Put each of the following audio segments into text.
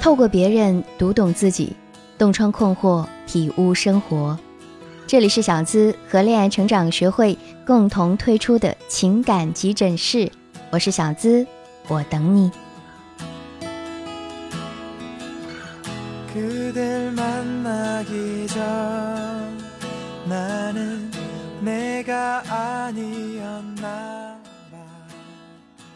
透过别人读懂自己，洞穿困惑，体悟生活。这里是小资和恋爱成长学会共同推出的情感急诊室，我是小资，我等你。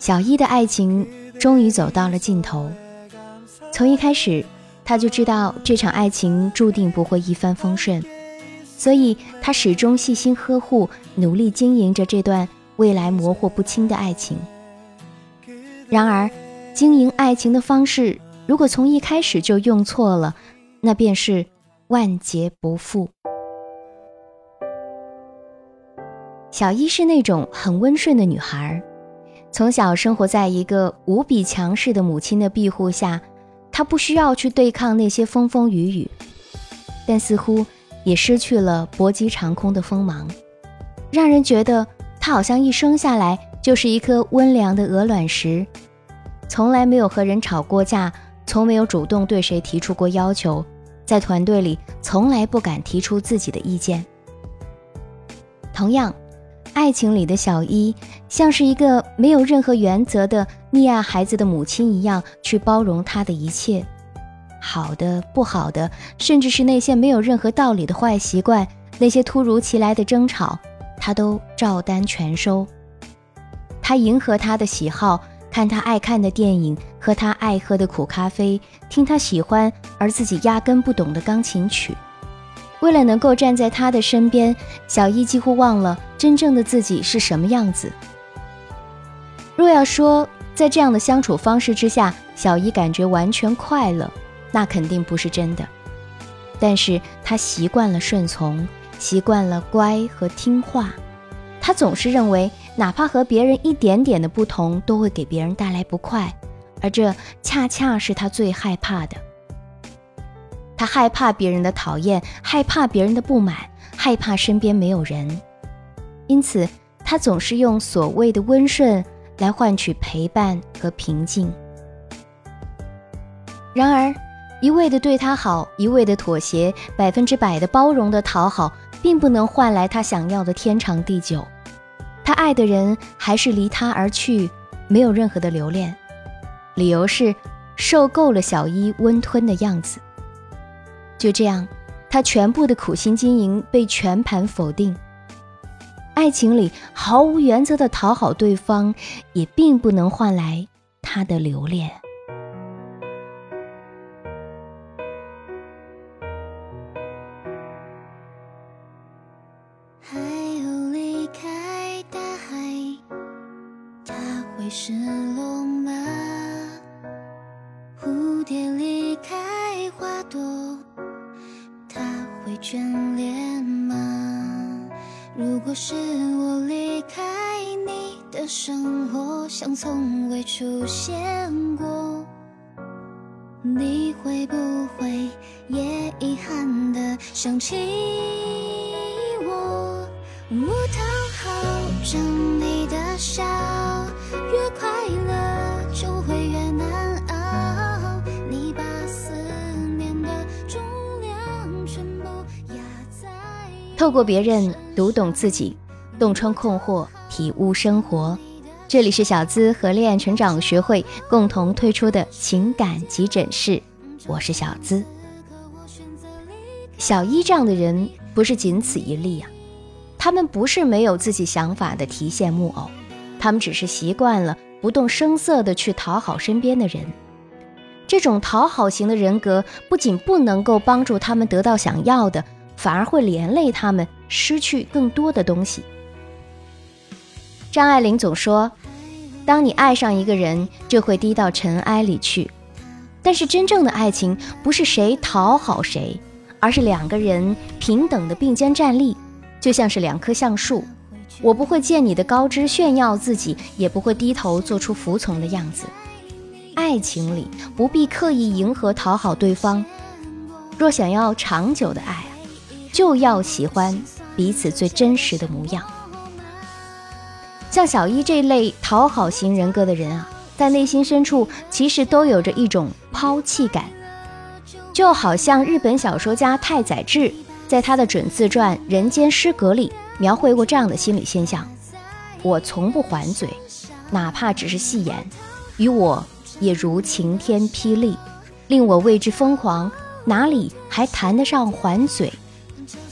小一的爱情终于走到了尽头。从一开始，他就知道这场爱情注定不会一帆风顺，所以他始终细心呵护，努力经营着这段未来模糊不清的爱情。然而，经营爱情的方式如果从一开始就用错了，那便是万劫不复。小一是那种很温顺的女孩。从小生活在一个无比强势的母亲的庇护下，他不需要去对抗那些风风雨雨，但似乎也失去了搏击长空的锋芒，让人觉得他好像一生下来就是一颗温良的鹅卵石，从来没有和人吵过架，从没有主动对谁提出过要求，在团队里从来不敢提出自己的意见。同样。爱情里的小一，像是一个没有任何原则的溺爱孩子的母亲一样，去包容他的一切，好的、不好的，甚至是那些没有任何道理的坏习惯，那些突如其来的争吵，他都照单全收。他迎合他的喜好，看他爱看的电影，喝他爱喝的苦咖啡，听他喜欢而自己压根不懂的钢琴曲。为了能够站在他的身边，小一几乎忘了真正的自己是什么样子。若要说在这样的相处方式之下，小一感觉完全快乐，那肯定不是真的。但是他习惯了顺从，习惯了乖和听话，他总是认为，哪怕和别人一点点的不同，都会给别人带来不快，而这恰恰是他最害怕的。他害怕别人的讨厌，害怕别人的不满，害怕身边没有人，因此他总是用所谓的温顺来换取陪伴和平静。然而，一味的对他好，一味的妥协，百分之百的包容的讨好，并不能换来他想要的天长地久。他爱的人还是离他而去，没有任何的留恋，理由是受够了小一温吞的样子。就这样，他全部的苦心经营被全盘否定。爱情里毫无原则的讨好对方，也并不能换来他的留恋。生活，像从未出现过，你会不会也遗憾的想起我？我讨好着你的笑，越快乐就会越难熬。你把思念的重量全部压在。透过别人读懂自己，洞穿困惑，体悟生活。这里是小资和恋爱成长学会共同推出的情感急诊室，我是小资。小一这样的人不是仅此一例啊，他们不是没有自己想法的提线木偶，他们只是习惯了不动声色的去讨好身边的人。这种讨好型的人格不仅不能够帮助他们得到想要的。反而会连累他们失去更多的东西。张爱玲总说：“当你爱上一个人，就会低到尘埃里去。但是真正的爱情不是谁讨好谁，而是两个人平等的并肩站立，就像是两棵橡树。我不会借你的高枝炫耀自己，也不会低头做出服从的样子。爱情里不必刻意迎合讨好对方。若想要长久的爱。”就要喜欢彼此最真实的模样。像小一这类讨好型人格的人啊，在内心深处其实都有着一种抛弃感，就好像日本小说家太宰治在他的准自传《人间失格》里描绘过这样的心理现象：我从不还嘴，哪怕只是戏言，与我也如晴天霹雳，令我为之疯狂，哪里还谈得上还嘴？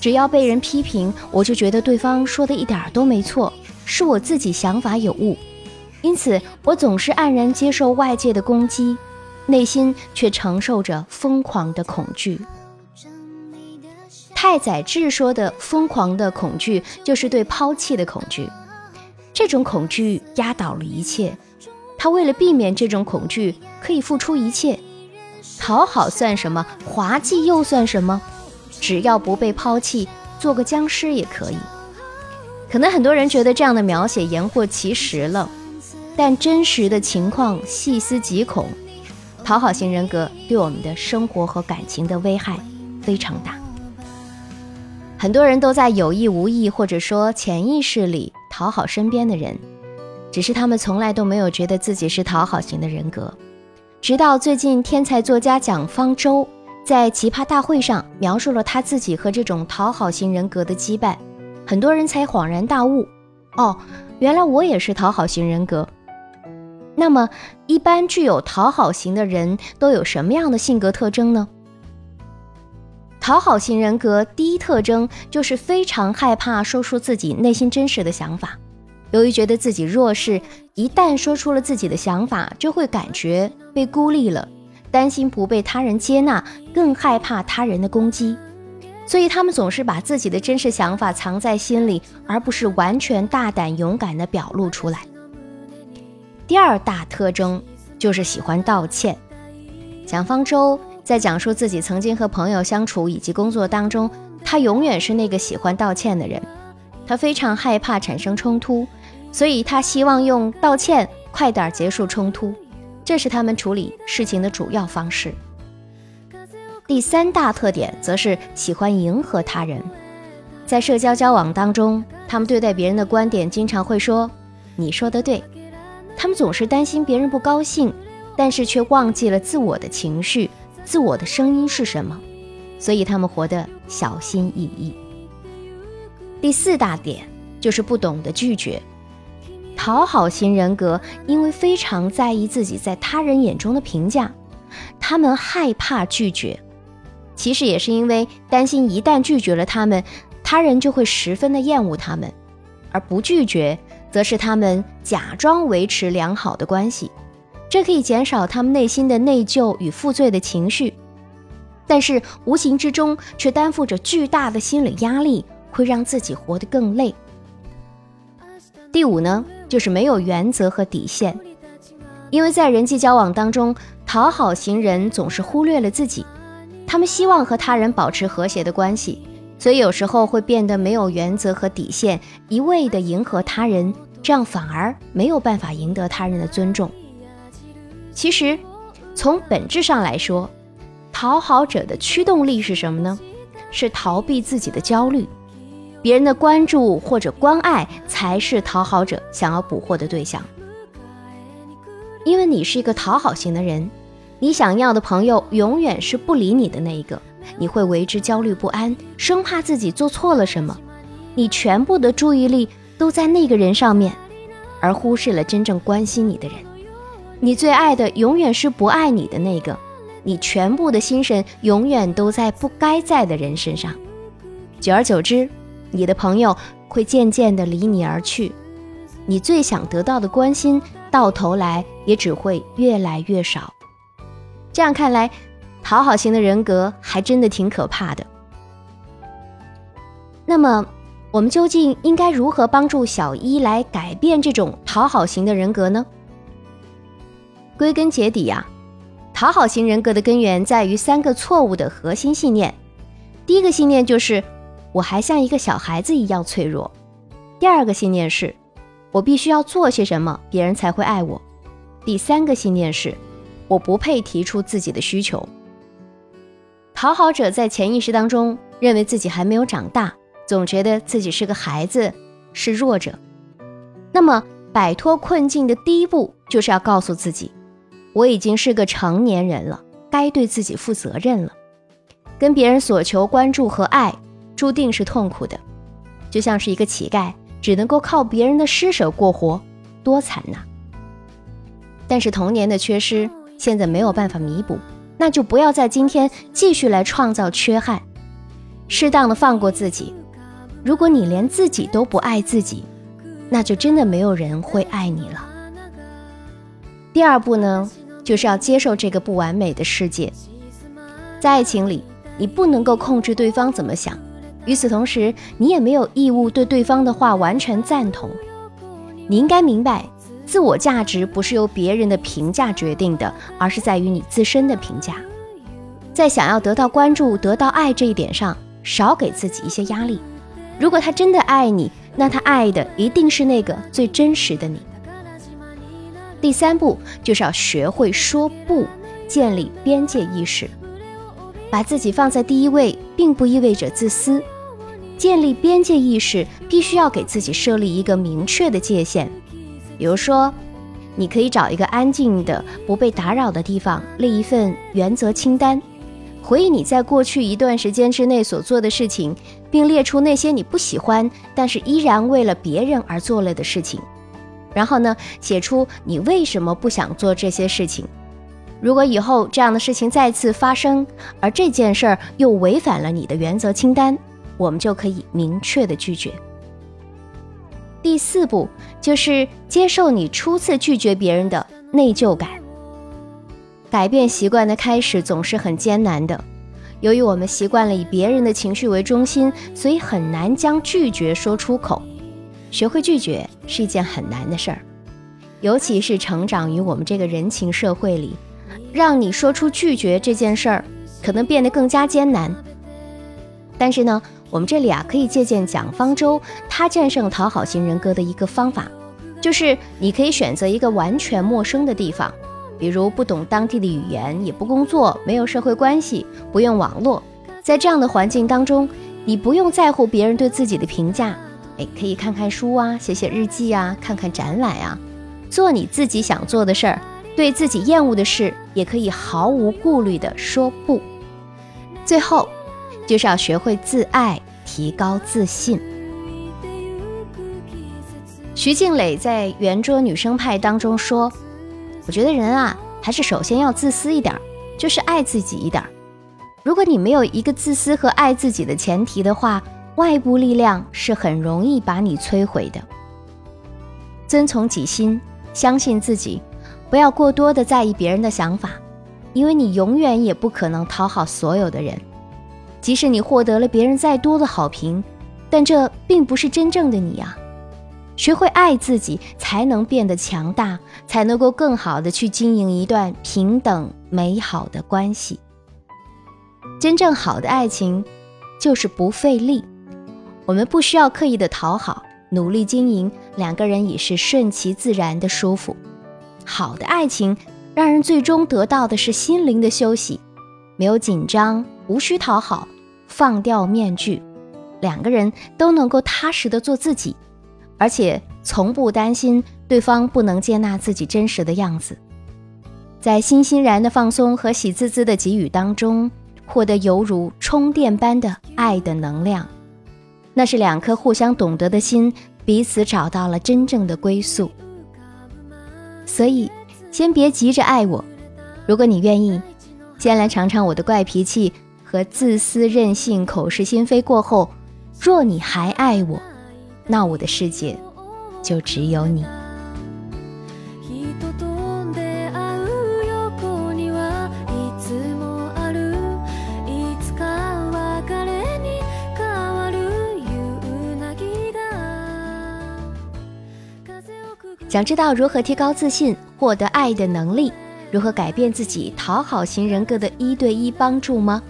只要被人批评，我就觉得对方说的一点都没错，是我自己想法有误。因此，我总是黯然接受外界的攻击，内心却承受着疯狂的恐惧。太宰治说的“疯狂的恐惧”就是对抛弃的恐惧，这种恐惧压倒了一切。他为了避免这种恐惧，可以付出一切。讨好算什么？滑稽又算什么？只要不被抛弃，做个僵尸也可以。可能很多人觉得这样的描写言过其实了。但真实的情况细思极恐，讨好型人格对我们的生活和感情的危害非常大。很多人都在有意无意或者说潜意识里讨好身边的人，只是他们从来都没有觉得自己是讨好型的人格。直到最近，天才作家蒋方舟在奇葩大会上描述了他自己和这种讨好型人格的羁绊，很多人才恍然大悟：哦，原来我也是讨好型人格。那么，一般具有讨好型的人都有什么样的性格特征呢？讨好型人格第一特征就是非常害怕说出自己内心真实的想法，由于觉得自己弱势，一旦说出了自己的想法，就会感觉被孤立了，担心不被他人接纳，更害怕他人的攻击，所以他们总是把自己的真实想法藏在心里，而不是完全大胆勇敢地表露出来。第二大特征就是喜欢道歉。蒋方舟在讲述自己曾经和朋友相处以及工作当中，他永远是那个喜欢道歉的人。他非常害怕产生冲突，所以他希望用道歉快点结束冲突，这是他们处理事情的主要方式。第三大特点则是喜欢迎合他人，在社交交往当中，他们对待别人的观点经常会说：“你说的对。”他们总是担心别人不高兴，但是却忘记了自我的情绪、自我的声音是什么，所以他们活得小心翼翼。第四大点就是不懂得拒绝。讨好型人格因为非常在意自己在他人眼中的评价，他们害怕拒绝，其实也是因为担心一旦拒绝了他们，他人就会十分的厌恶他们，而不拒绝。则是他们假装维持良好的关系，这可以减少他们内心的内疚与负罪的情绪，但是无形之中却担负着巨大的心理压力，会让自己活得更累。第五呢，就是没有原则和底线，因为在人际交往当中，讨好型人总是忽略了自己，他们希望和他人保持和谐的关系。所以有时候会变得没有原则和底线，一味的迎合他人，这样反而没有办法赢得他人的尊重。其实，从本质上来说，讨好者的驱动力是什么呢？是逃避自己的焦虑，别人的关注或者关爱才是讨好者想要捕获的对象。因为你是一个讨好型的人，你想要的朋友永远是不理你的那一个。你会为之焦虑不安，生怕自己做错了什么，你全部的注意力都在那个人上面，而忽视了真正关心你的人。你最爱的永远是不爱你的那个，你全部的心神永远都在不该在的人身上。久而久之，你的朋友会渐渐的离你而去，你最想得到的关心，到头来也只会越来越少。这样看来。讨好型的人格还真的挺可怕的。那么，我们究竟应该如何帮助小一来改变这种讨好型的人格呢？归根结底呀，讨好型人格的根源在于三个错误的核心信念。第一个信念就是我还像一个小孩子一样脆弱；第二个信念是我必须要做些什么，别人才会爱我；第三个信念是我不配提出自己的需求。讨好者在潜意识当中认为自己还没有长大，总觉得自己是个孩子，是弱者。那么，摆脱困境的第一步就是要告诉自己，我已经是个成年人了，该对自己负责任了。跟别人所求关注和爱，注定是痛苦的，就像是一个乞丐，只能够靠别人的施舍过活，多惨呐！但是童年的缺失，现在没有办法弥补，那就不要在今天继续来创造缺憾，适当的放过自己。如果你连自己都不爱自己，那就真的没有人会爱你了。第二步呢，就是要接受这个不完美的世界。在爱情里，你不能够控制对方怎么想，与此同时，你也没有义务对对方的话完全赞同。你应该明白，自我价值不是由别人的评价决定的，而是在于你自身的评价。在想要得到关注、得到爱这一点上，少给自己一些压力。如果他真的爱你，那他爱的一定是那个最真实的你。第三步就是要学会说不，建立边界意识。把自己放在第一位，并不意味着自私。建立边界意识，必须要给自己设立一个明确的界限。比如说，你可以找一个安静的、不被打扰的地方，列一份原则清单。回忆你在过去一段时间之内所做的事情，并列出那些你不喜欢但是依然为了别人而做了的事情。然后呢，写出你为什么不想做这些事情。如果以后这样的事情再次发生，而这件事儿又违反了你的原则清单，我们就可以明确的拒绝。第四步就是接受你初次拒绝别人的内疚感。改变习惯的开始总是很艰难的，由于我们习惯了以别人的情绪为中心，所以很难将拒绝说出口。学会拒绝是一件很难的事儿，尤其是成长于我们这个人情社会里，让你说出拒绝这件事儿，可能变得更加艰难。但是呢，我们这里啊可以借鉴蒋方舟他战胜讨好型人格的一个方法，就是你可以选择一个完全陌生的地方。比如不懂当地的语言，也不工作，没有社会关系，不用网络，在这样的环境当中，你不用在乎别人对自己的评价，哎，可以看看书啊，写写日记啊，看看展览啊，做你自己想做的事儿，对自己厌恶的事，也可以毫无顾虑地说不。最后，就是要学会自爱，提高自信。徐静蕾在《圆桌女生派》当中说。我觉得人啊，还是首先要自私一点，就是爱自己一点。如果你没有一个自私和爱自己的前提的话，外部力量是很容易把你摧毁的。遵从己心，相信自己，不要过多的在意别人的想法，因为你永远也不可能讨好所有的人。即使你获得了别人再多的好评，但这并不是真正的你啊。学会爱自己，才能变得强大，才能够更好的去经营一段平等美好的关系。真正好的爱情，就是不费力，我们不需要刻意的讨好，努力经营，两个人已是顺其自然的舒服。好的爱情，让人最终得到的是心灵的休息，没有紧张，无需讨好，放掉面具，两个人都能够踏实的做自己。而且从不担心对方不能接纳自己真实的样子，在欣欣然的放松和喜滋滋的给予当中，获得犹如充电般的爱的能量，那是两颗互相懂得的心彼此找到了真正的归宿。所以，先别急着爱我，如果你愿意，先来尝尝我的怪脾气和自私任性、口是心非过后，若你还爱我。那我的世界就只有你。想知道如何提高自信、获得爱的能力，如何改变自己讨好型人格的一对一帮助吗？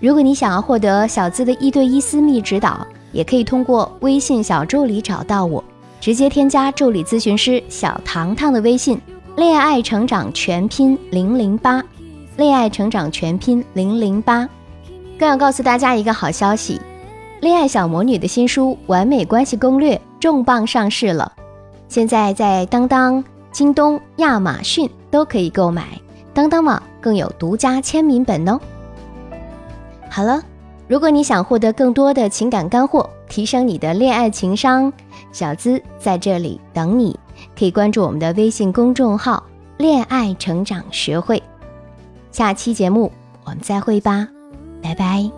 如果你想要获得小资的一对一私密指导。也可以通过微信小助理找到我，直接添加助理咨询师小糖糖的微信“恋爱成长全拼零零八”，恋爱成长全拼零零八。更要告诉大家一个好消息，恋爱小魔女的新书《完美关系攻略》重磅上市了，现在在当当、京东、亚马逊都可以购买，当当网更有独家签名本哦。好了，如果你想获得更多的情感干货，提升你的恋爱情商，小资在这里等你。可以关注我们的微信公众号“恋爱成长学会”。下期节目我们再会吧，拜拜。